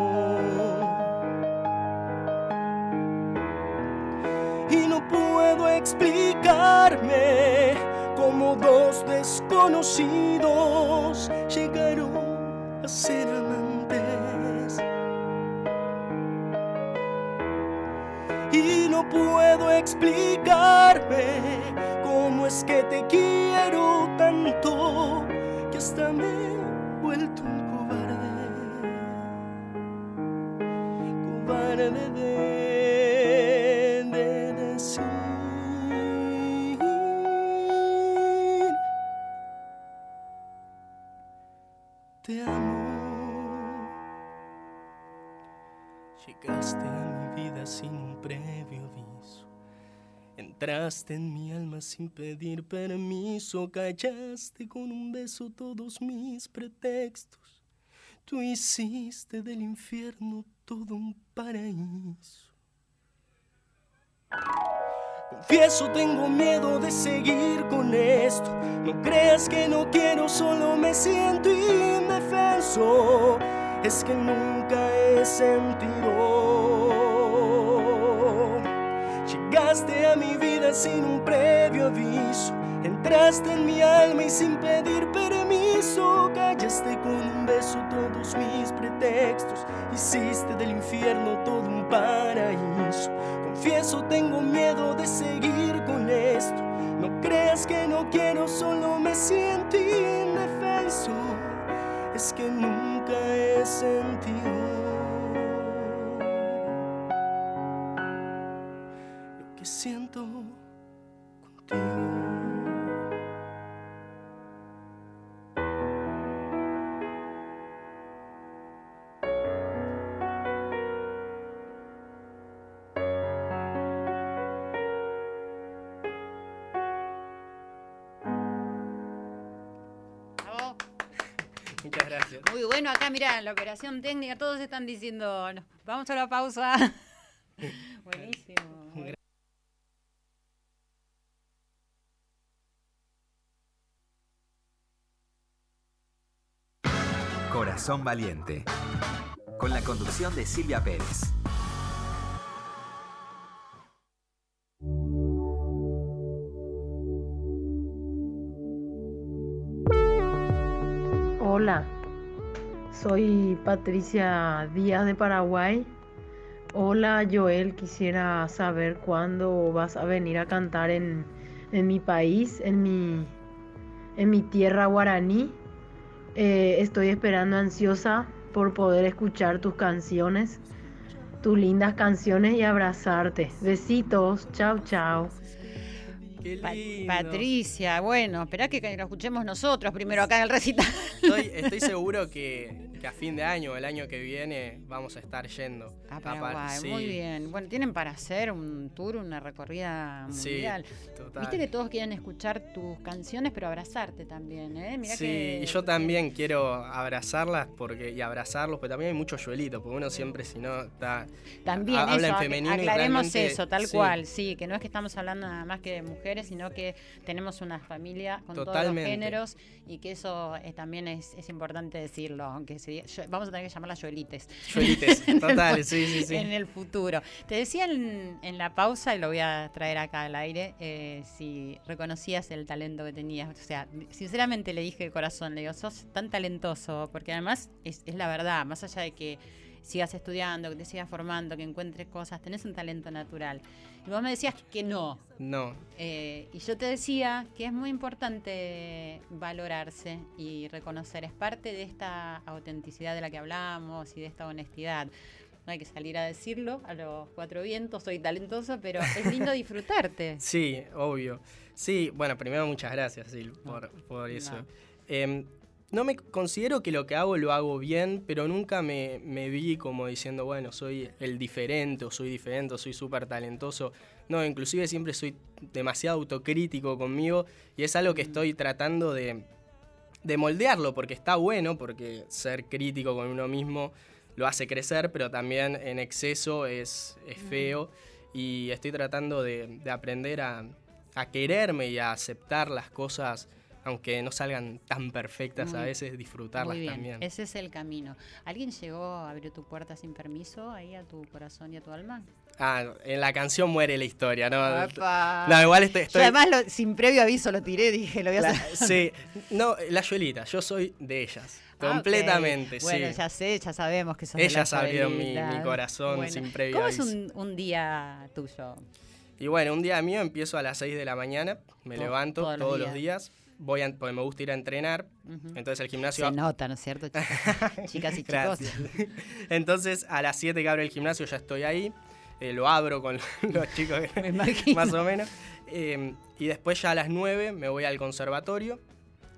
Puedo explicarme cómo dos desconocidos llegaron a ser y no puedo explicarme cómo es que te quiero tanto que hasta me he vuelto un cobarde, cobarde de, sin un previo aviso. Entraste en mi alma sin pedir permiso, callaste con un beso todos mis pretextos. Tú hiciste del infierno todo un paraíso. Confieso, tengo miedo de seguir con esto. No creas que no quiero, solo me siento indefenso. Es que nunca he sentido Llegaste a mi vida sin un previo aviso. Entraste en mi alma y sin pedir permiso. Callaste con un beso todos mis pretextos. Hiciste del infierno todo un paraíso. Confieso, tengo miedo de seguir con esto. No creas que no quiero, solo me siento indefenso. Es que nunca he sentido. Siento contigo. Muchas gracias. Muy bueno, acá mira, la operación técnica, todos están diciendo, vamos a la pausa. Corazón Valiente, con la conducción de Silvia Pérez. Hola, soy Patricia Díaz de Paraguay. Hola Joel, quisiera saber cuándo vas a venir a cantar en, en mi país, en mi, en mi tierra guaraní. Eh, estoy esperando ansiosa por poder escuchar tus canciones, tus lindas canciones y abrazarte. Besitos, chao, chao. Patricia, bueno, espera que, lo escuchemos nosotros primero acá en el recital. Estoy, seguro que, a fin de año, el año que viene, vamos a estar yendo a Paraguay. Muy bien. Bueno, tienen para hacer un tour, una recorrida mundial. Viste que todos quieren escuchar tus canciones, pero abrazarte también, ¿eh? sí, y yo también quiero abrazarlas porque y abrazarlos, pero también hay mucho yuelito, porque uno siempre, si no, está. También, habla en femenino. Aclaremos eso, tal cual, sí, que no es que estamos hablando nada más que de mujeres sino que tenemos una familia con todos los géneros y que eso eh, también es, importante decirlo, aunque vamos a tener que llamarlas Joelites. Joelites, total, sí, sí, sí. En el futuro. Te decía en, la pausa, y lo voy a traer acá al aire, eh, si reconocías el talento que tenías. O sea, sinceramente le dije de corazón, le digo, sos tan talentoso, porque además es, es la verdad, más allá de que sigas estudiando, que te sigas formando, que encuentres cosas, tenés un talento natural. Y vos me decías que no. No. Eh, y yo te decía que es muy importante valorarse y reconocer. Es parte de esta autenticidad de la que hablamos y de esta honestidad. No hay que salir a decirlo a los cuatro vientos, soy talentoso, pero es lindo disfrutarte. Sí, obvio. Sí, bueno, primero muchas gracias, Sil, por, eso. Em, no me considero que lo que hago lo hago bien, pero nunca me, vi como diciendo, bueno, soy el diferente o soy diferente o soy súper talentoso. No, inclusive siempre soy demasiado autocrítico conmigo y es algo que estoy tratando de, moldearlo porque está bueno, porque ser crítico con uno mismo lo hace crecer, pero también en exceso es, feo y estoy tratando de, aprender a, a quererme y a aceptar las cosas aunque no salgan tan perfectas a veces, disfrutarlas Muy bien. también. Ese es el camino. ¿Alguien llegó a abrir tu puerta sin permiso ahí a tu corazón y a tu alma? Ah, en la canción muere la historia, ¿no? No, igual estoy. además, sin previo aviso lo tiré, dije, lo voy a hacer. Sí, no, la Yuelita, yo soy de ellas. Ah, completamente, sí. Bueno, ya sé, ya sabemos que son Ellas abrieron mi, corazón sin previo ¿Cómo aviso. es un, día tuyo? Y bueno, un día mío empiezo a las 6 de la mañana, me levanto todos, los días voy a, porque me gusta ir a entrenar. Entonces el gimnasio... Se nota, ¿no es cierto? Chicas, y chicos. Entonces a las 7 que abre el gimnasio ya estoy ahí. Eh, lo abro con los chicos, más o menos. Em, y después ya a las 9 me voy al conservatorio.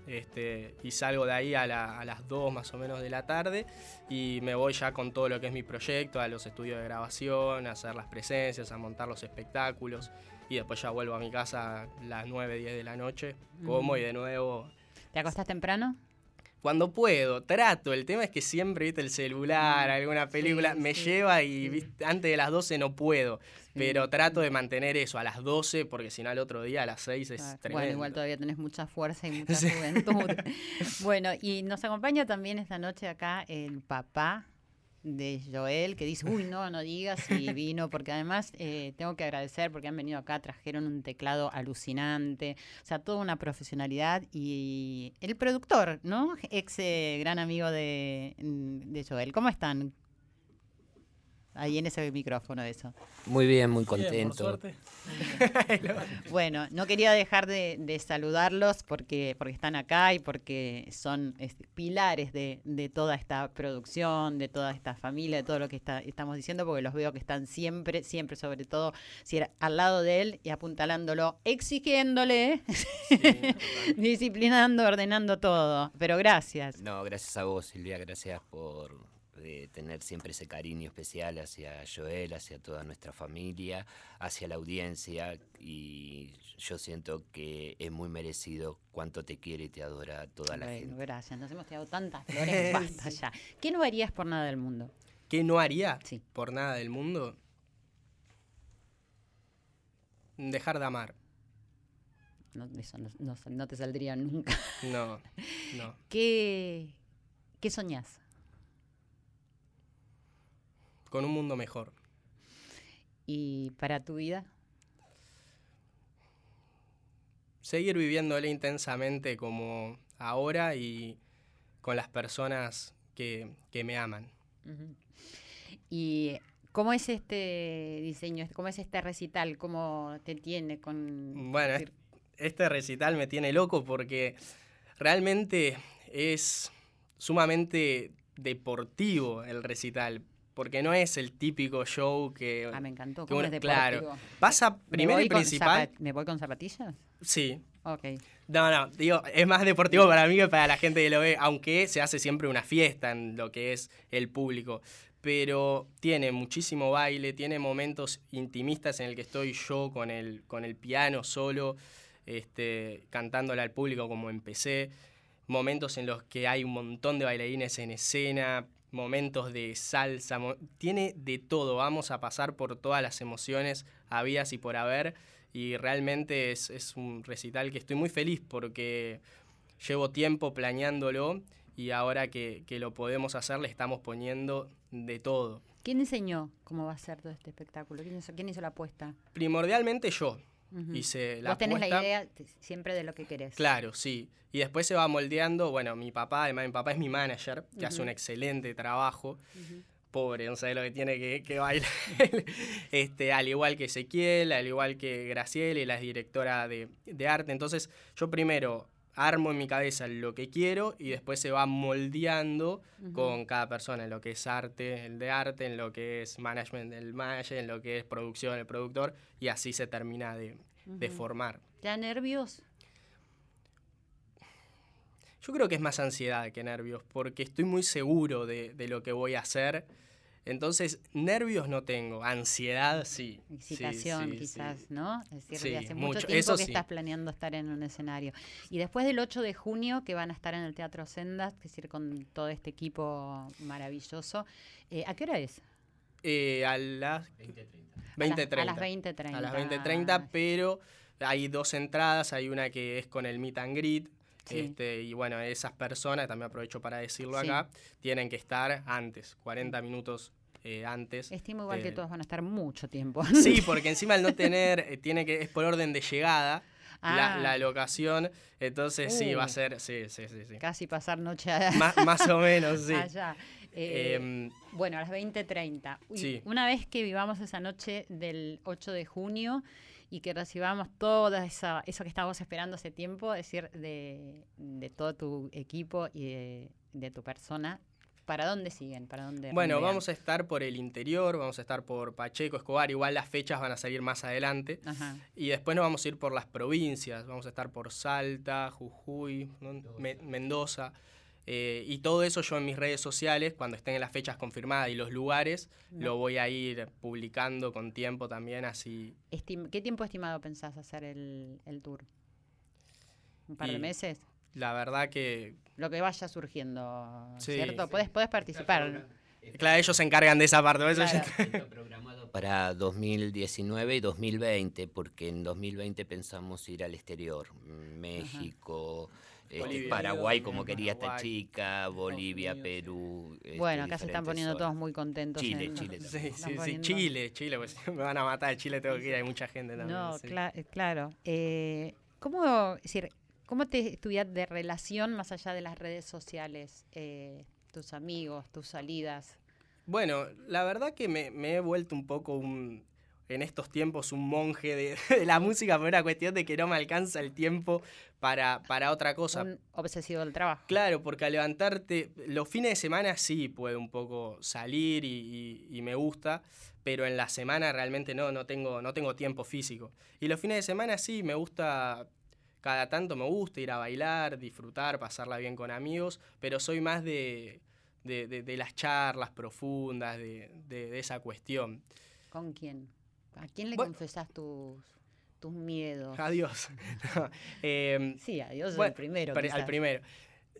Este, y salgo de ahí a, las 2 más o menos de la tarde y me voy ya con todo lo que es mi proyecto, a los estudios de grabación, a hacer las presencias, a montar los espectáculos y después ya vuelvo a mi casa a las 9, 10 de la noche, como y de nuevo... ¿Te acostás temprano? Cuando puedo, trato. El tema es que siempre, viste, el celular, mm, alguna película, me lleva y antes de las 12 no puedo. Pero trato de mantener eso a las 12, porque si no al otro día a las 6 es tremendo. Bueno, igual todavía tenés mucha fuerza y mucha juventud. bueno, y nos acompaña también esta noche acá el papá de Joel que dice, uy, no, no digas si vino, porque además eh, tengo que agradecer porque han venido acá, trajeron un teclado alucinante, o sea, toda una profesionalidad y el productor, ¿no? Ex eh, gran amigo de, de Joel. ¿Cómo están? Ahí en ese micrófono eso. Muy bien, muy contento. bueno, no quería dejar de, saludarlos porque, porque están acá y porque son este, pilares de, toda esta producción, de toda esta familia, de todo lo que está, estamos diciendo, porque los veo que están siempre, siempre, sobre todo, si era al lado de él y apuntalándolo, exigiéndole, disciplinando, ordenando todo. Pero gracias. No, gracias a vos, Silvia, gracias por de tener siempre ese cariño especial hacia Joel, hacia toda nuestra familia, hacia la audiencia y yo siento que es muy merecido cuánto te quiere y te adora toda la gente. Gracias, nos hemos tirado tantas flores, basta ya. ¿Qué no harías por nada del mundo? ¿Qué no haría sí. por nada del mundo? Dejar de amar. No, eso no, te saldría nunca. No, no. ¿Qué, qué soñás? Con un mundo mejor. ¿Y para tu vida? Seguir viviéndole intensamente como ahora y con las personas que, me aman. ¿Y cómo es este diseño? ¿Cómo es este recital? ¿Cómo te tiene con...? Bueno, este recital me tiene loco porque realmente es sumamente deportivo el recital porque no es el típico show que. Ah, me encantó. ¿Cómo es Claro. Pasa primero y principal. ¿Me voy con zapatillas? Sí. Ok. No, no, digo, es más deportivo para mí que para la gente que lo ve, aunque se hace siempre una fiesta en lo que es el público. Pero tiene muchísimo baile, tiene momentos intimistas en el que estoy yo con el, con el piano solo, este, cantándole al público como empecé. Momentos en los que hay un montón de bailarines en escena, momentos de salsa, tiene de todo, vamos a pasar por todas las emociones habidas y por haber, y realmente es, un recital que estoy muy feliz porque llevo tiempo planeándolo y ahora que, lo podemos hacer le estamos poniendo de todo. ¿Quién enseñó cómo va a ser todo este espectáculo? ¿Quién hizo, quién hizo la apuesta? Primordialmente yo. Hice la Vos tenés la idea siempre de lo que querés. Claro, sí. Y después se va moldeando. Bueno, mi papá, además, mi papá es mi manager, que hace un excelente trabajo. Pobre, no sabe lo que tiene que, que bailar. este, al igual que Ezequiel, al igual que Graciela, la directora de, de arte. Entonces, yo primero armo en mi cabeza lo que quiero y después se va moldeando con cada persona, en lo que es arte, el de arte, en lo que es management, el manager, en lo que es producción, el productor, y así se termina de, formar. ¿Te da nervios? Yo creo que es más ansiedad que nervios, porque estoy muy seguro de, de lo que voy a hacer entonces, nervios no tengo, ansiedad sí. Excitación quizás, ¿no? Es decir, hace mucho, tiempo que estás planeando estar en un escenario. Y después del 8 de junio, que van a estar en el Teatro Sendas, es decir, con todo este equipo maravilloso, eh, ¿a qué hora es? Eh, a las 20.30. A las 20.30. A las 20.30, pero hay dos entradas, hay una que es con el meet and greet, este, y bueno, esas personas, también aprovecho para decirlo acá, tienen que estar antes, 40 minutos eh, antes. Estimo igual que todos van a estar mucho tiempo. Sí, porque encima al no tener, eh, tiene que, es por orden de llegada. La, ah. locación, entonces sí, va a uh. ser, sí, sí, sí. Casi pasar noche más, o menos, sí. Allá. Eh, em, bueno, a las 20.30. Sí. Una vez que vivamos esa noche del 8 de junio, y que recibamos todo esa, eso que estábamos esperando hace tiempo, es decir, de, todo tu equipo y de, tu persona, ¿Para dónde siguen? ¿Para dónde bueno, vamos a estar por el interior, vamos a estar por Pacheco, Escobar, igual las fechas van a salir más adelante. Y después nos vamos a ir por las provincias, vamos a estar por Salta, Jujuy, Mendoza. Eh, y todo eso yo en mis redes sociales, cuando estén las fechas confirmadas y los lugares, lo voy a ir publicando con tiempo también, así. ¿Qué tiempo estimado pensás hacer el, tour? ¿Un par de meses? La verdad que... Lo que vaya surgiendo, ¿cierto? Puedes, participar. Claro, ellos se encargan de esa parte. Eso programado para 2019 y 2020, porque en 2020 pensamos ir al exterior, México, este, Paraguay como quería esta chica, Bolivia, Perú. Este, bueno, acá se están poniendo todos muy contentos. Chile, Chile. Sí, sí, sí, Chile, Chile, pues me van a matar, Chile tengo que ir, hay mucha gente también. No, claro. Eh, ¿Cómo, decir, ¿Cómo te estudias de relación más allá de las redes sociales? Eh, tus amigos, tus salidas. Bueno, la verdad que me, he vuelto un poco un, en estos tiempos un monje de, la música por una cuestión de que no me alcanza el tiempo para, para otra cosa. Un obsesivo del trabajo. Claro, porque al levantarte, los fines de semana sí puedo un poco salir y, me gusta, pero en la semana realmente no, no tengo, no tengo tiempo físico. Y los fines de semana sí, me gusta, cada tanto me gusta ir a bailar, disfrutar, pasarla bien con amigos, pero soy más de, de, las charlas profundas, de, esa cuestión. ¿Con quién? ¿A quién le confesás tus, tus miedos? A Dios. Em, sí, a Dios al primero. Al primero.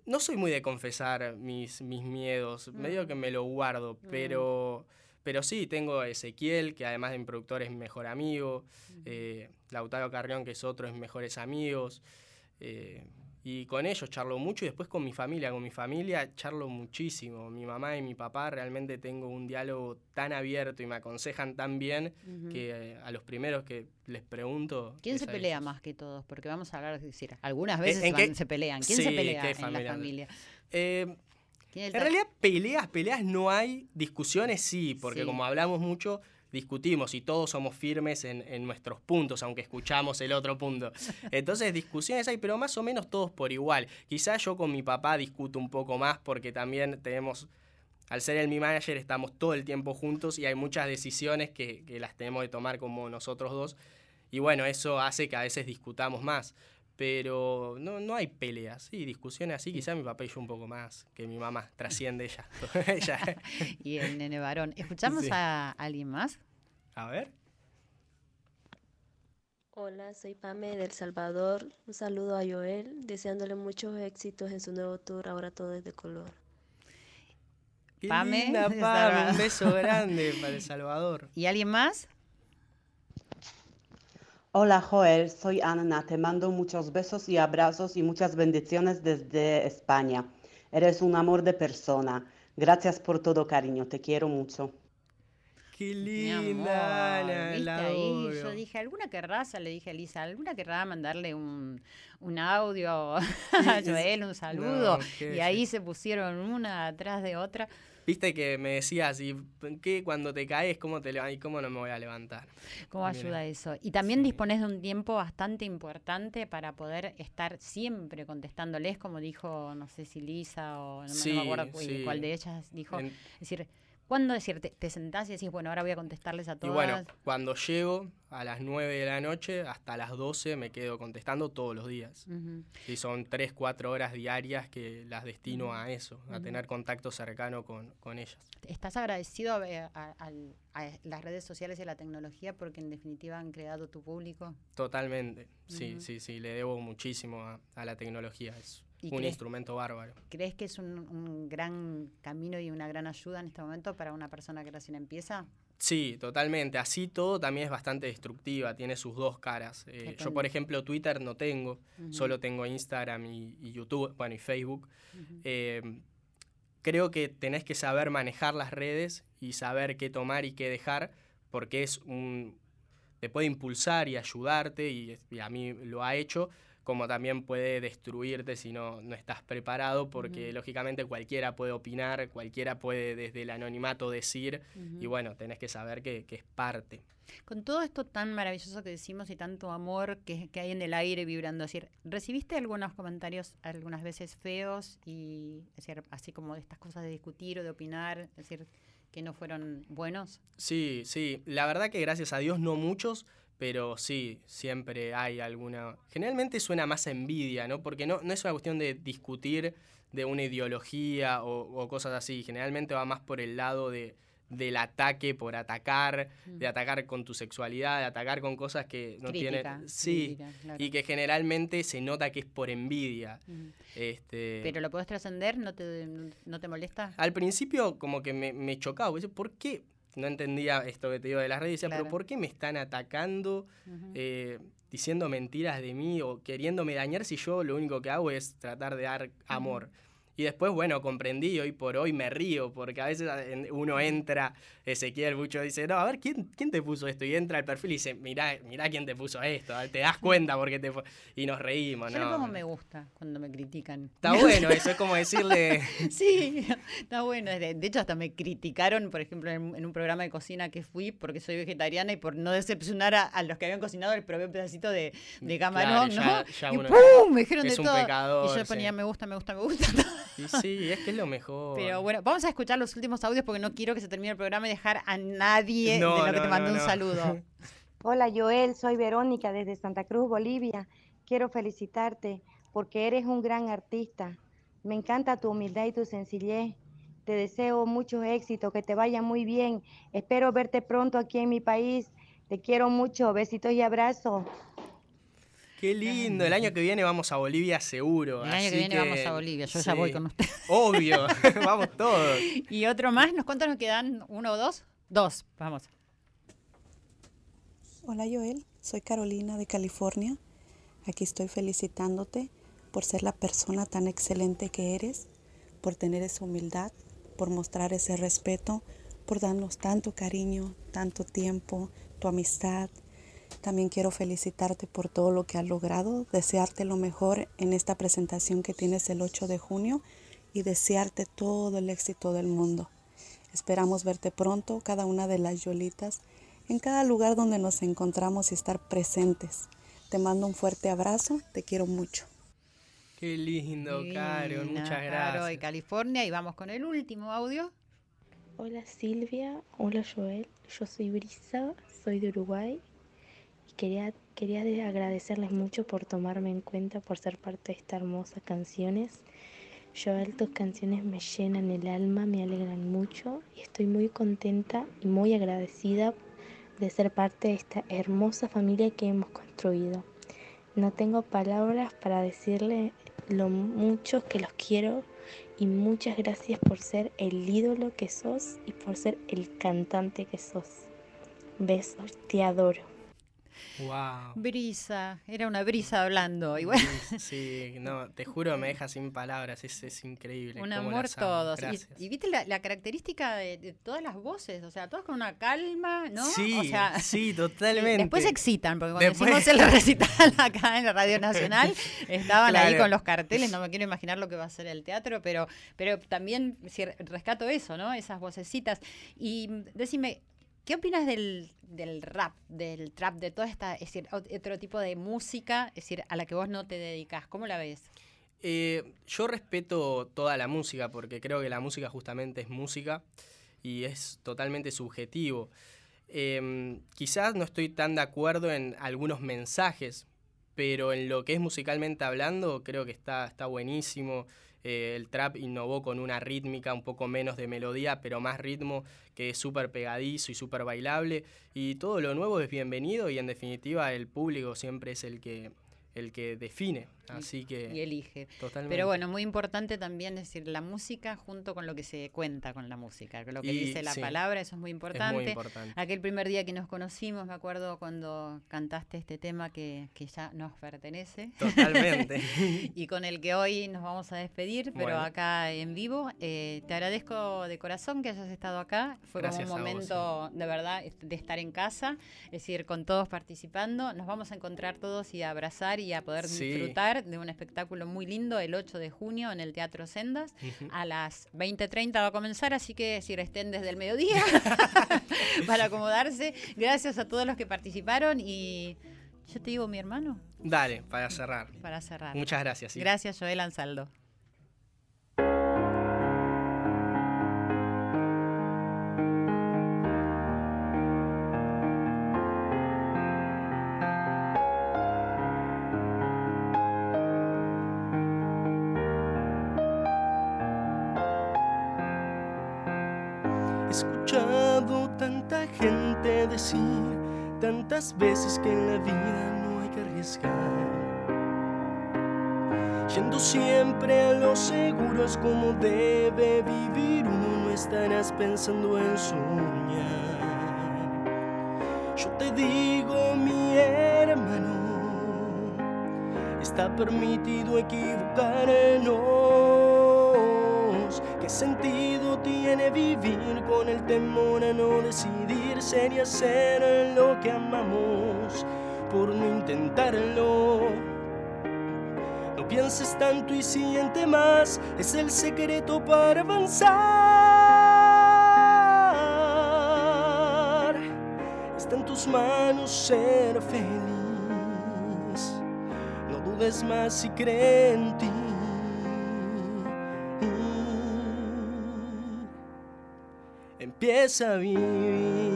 No soy muy de confesar mis, mis miedos, medio que me lo guardo, mm. pero, pero sí, tengo a Ezequiel, que además de mi productor es mi mejor amigo, eh, Lautaro Carrión, que es otro de mis mejores amigos. Eh, y con ellos charlo mucho y después con mi familia. Con mi familia charlo muchísimo. Mi mamá y mi papá realmente tengo un diálogo tan abierto y me aconsejan tan bien que a los primeros que les pregunto... ¿Quién se pelea más que todos? Porque vamos a hablar, de decir, algunas veces se pelean. ¿Quién se pelea en la familia? Eh, en realidad peleas, peleas no hay, discusiones sí, porque como hablamos mucho, discutimos y todos somos firmes en, nuestros puntos, aunque escuchamos el otro punto. Entonces discusiones hay, pero más o menos todos por igual. Quizás yo con mi papá discuto un poco más porque también tenemos, al ser el mi manager, estamos todo el tiempo juntos y hay muchas decisiones que, que las tenemos de tomar como nosotros dos. Y bueno, eso hace que a veces discutamos más pero no, no hay peleas, sí, discusiones así, quizá mi papá y yo un poco más que mi mamá, trasciende ella. y el nene varón. ¿Escuchamos a alguien más? A ver. Hola, soy Pame del Salvador. Un saludo a Joel, deseándole muchos éxitos en su nuevo tour, ahora todo es de color. Pame, Pame un beso grande para El Salvador. ¿Y alguien más? Hola Joel, soy Ana, te mando muchos besos y abrazos y muchas bendiciones desde España. Eres un amor de persona. Gracias por todo, cariño, te quiero mucho. Qué linda, la, Yo dije, ¿alguna querrá? Le dije a Lisa, ¿alguna querrá mandarle un, audio a Joel, un saludo? y ahí se pusieron una atrás de otra. Viste que me decías, ¿y qué cuando te caes, cómo, te y cómo no me voy a levantar? ¿Cómo ayuda eso? Y también dispones de un tiempo bastante importante para poder estar siempre contestándoles, como dijo, no sé si Lisa o no, me acuerdo cuál de ellas dijo. es decir, ¿Cuándo decirte, te, sentás y decís, bueno, ahora voy a contestarles a todas? Y bueno, cuando llego a las 9 de la noche, hasta las 12 me quedo contestando todos los días. Y son 3, 4 horas diarias que las destino a eso, a tener contacto cercano con, con ellas. ¿Estás agradecido a, las redes sociales y a la tecnología porque en definitiva han creado tu público? Totalmente, sí, sí, sí, le debo muchísimo a, la tecnología. Es un instrumento bárbaro. ¿Crees que es un, gran camino y una gran ayuda en este momento para una persona que recién empieza? Sí, totalmente. Así todo también es bastante destructiva, tiene sus dos caras. Eh, yo, por ejemplo, Twitter no tengo, solo tengo Instagram y, YouTube, bueno, y Facebook. Eh, creo que tenés que saber manejar las redes y saber qué tomar y qué dejar, porque es un te puede impulsar y ayudarte, y, a mí lo ha hecho, como también puede destruirte si no, no estás preparado, porque lógicamente cualquiera puede opinar, cualquiera puede desde el anonimato decir, y bueno, tenés que saber que, que es parte. Con todo esto tan maravilloso que decimos y tanto amor que, que hay en el aire vibrando, decir, ¿recibiste algunos comentarios algunas veces feos y es decir, así como de estas cosas de discutir o de opinar, es decir, que no fueron buenos? Sí, sí, la verdad que gracias a Dios no muchos, pero sí, siempre hay alguna... Generalmente suena más a envidia, ¿no? Porque no, no es una cuestión de discutir de una ideología o, o cosas así, generalmente va más por el lado de, del ataque por atacar, de atacar con tu sexualidad, de atacar con cosas que no Crítica, tienen... Sí, crítica, claro. y que generalmente se nota que es por envidia. Ujú. Este, ¿Pero lo podés trascender? ¿No te, no te molesta? al principio como que me, me chocaba, ¿por qué? No entendía esto que te digo de las redes, decía, Claro. pero ¿por qué me están atacando, eh, diciendo mentiras de mí o queriéndome dañar si yo lo único que hago es tratar de dar amor? Y después, bueno, comprendí hoy por hoy me río, porque a veces en- uno entra, Ezequiel Bucho dice, no, a ver, ¿quién, quién te puso esto? Y entra al perfil y dice, mirá, mirá quién te puso esto, te das cuenta porque te... fu-". Y nos reímos, Yo ¿no? pongo me gusta cuando me critican. Está bueno eso, es como decirle... Sí, está bueno. De, hecho, hasta me criticaron, por ejemplo, en, un programa de cocina que fui porque soy vegetariana y por no decepcionar a, a los que habían cocinado, probé un pedacito de, de camarón, Claro, ¿no? ya- y uno- ¡pum! Me dijeron es de un todo. pecador, y yo sí. ponía me gusta, me gusta, me gusta. Y sí, es que es lo mejor. Pero bueno, vamos a escuchar los últimos audios porque no quiero que se termine el programa y dejar a nadie No, de lo que no, te mandó no, un no. saludo. Hola Joel, soy Verónica desde Santa Cruz, Bolivia. Quiero felicitarte porque eres un gran artista. Me encanta tu humildad y tu sencillez. Te deseo mucho éxito, que te vaya muy bien. Espero verte pronto aquí en mi país. Te quiero mucho. Besitos y abrazos. Qué lindo, el año que viene vamos a Bolivia seguro. El año que viene vamos a Bolivia, yo ya voy con usted. Obvio, vamos todos. ¿Y otro más? ¿Nos cuántos nos quedan? ¿Uno o dos? Dos, vamos. Hola Joel, soy Carolina de California. Aquí estoy felicitándote por ser la persona tan excelente que eres, por tener esa humildad, por mostrar ese respeto, por darnos tanto cariño, tanto tiempo, tu amistad. También quiero felicitarte por todo lo que has logrado, desearte lo mejor en esta presentación que tienes el 8 de junio y desearte todo el éxito del mundo. Esperamos verte pronto, cada una de las Yolitas, en cada lugar donde nos encontramos y estar presentes. Te mando un fuerte abrazo, te quiero mucho. Qué lindo, Caro, muchas Caro gracias. de California y vamos con el último audio. Hola Silvia, hola Joel, yo soy Brisa, soy de Uruguay quería, quería de- agradecerles mucho por tomarme en cuenta, por ser parte de esta hermosa canciones. Joel, tus canciones me llenan el alma, me alegran mucho y estoy muy contenta y muy agradecida de ser parte de esta hermosa familia que hemos construido. No tengo palabras para decirle lo mucho que los quiero y muchas gracias por ser el ídolo que sos y por ser el cantante que sos. Besos, te adoro. Wow. Brisa, era una brisa hablando. Y bueno, Sí, no, te juro, me deja sin palabras, es, es increíble. un amor todos. Y- viste la, la característica de, de todas las voces, o sea, todas con una calma, ¿no? Sí, o sea, sí, totalmente. Después se excitan, porque cuando Después- hicimos el recital acá en la Radio Nacional, estaban ahí con los carteles, no me quiero imaginar lo que va a ser el teatro, pero, pero también si rescato eso, ¿no? Esas vocecitas. Y mm, decime, ¿qué opinas del, del rap, del trap, de toda esta, es decir, ot- otro tipo de música, es decir, a la que vos no te dedicas? ¿Cómo la ves? Eh, yo respeto toda la música porque creo que la música justamente es música y es totalmente subjetivo. Em, quizás no estoy tan de acuerdo en algunos mensajes, pero en lo que es musicalmente hablando creo que está, está buenísimo. Eh, el trap innovó con una rítmica un poco menos de melodía, pero más ritmo, que es súper pegadizo y súper bailable. Y todo lo nuevo es bienvenido y en definitiva el público siempre es el que, el que define Así que. Y elige. Totalmente. Pero bueno, muy importante también decir la música junto con lo que se cuenta con la música. Lo que Y dice la sí, palabra, eso es muy importante. muy importante. Aquel primer día que nos conocimos, me acuerdo cuando cantaste este tema que, que ya nos pertenece. Totalmente. y con el que hoy nos vamos a despedir, pero Bueno. acá en vivo. Eh, te agradezco de corazón que hayas estado acá. Fue como un vos, momento de verdad de estar en casa, es decir, con todos participando. Nos vamos a encontrar todos y a abrazar y a poder Sí. disfrutar de un espectáculo muy lindo el 8 de junio en el Teatro Sendas. A las 20.30 va a comenzar, así que si estén desde el mediodía para acomodarse. Gracias a todos los que participaron y yo te digo mi hermano Dale, para cerrar. para cerrar. Muchas gracias. sí. Gracias, Joel Ansaldo. Escuchado tanta gente decir tantas veces que en la vida no hay que arriesgar. Yendo siempre a lo seguro es como debe vivir uno, no estarás pensando en soñar. Yo te digo, mi hermano, está permitido equivocarnos. ¿Qué sentido tiene vivir con el temor a no decidirse y hacer lo que amamos por no intentarlo? No pienses tanto y siente más, es el secreto para avanzar. Está en tus manos ser feliz. No dudes más si cree en ti. Empieza a vivir.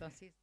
Buenísimo,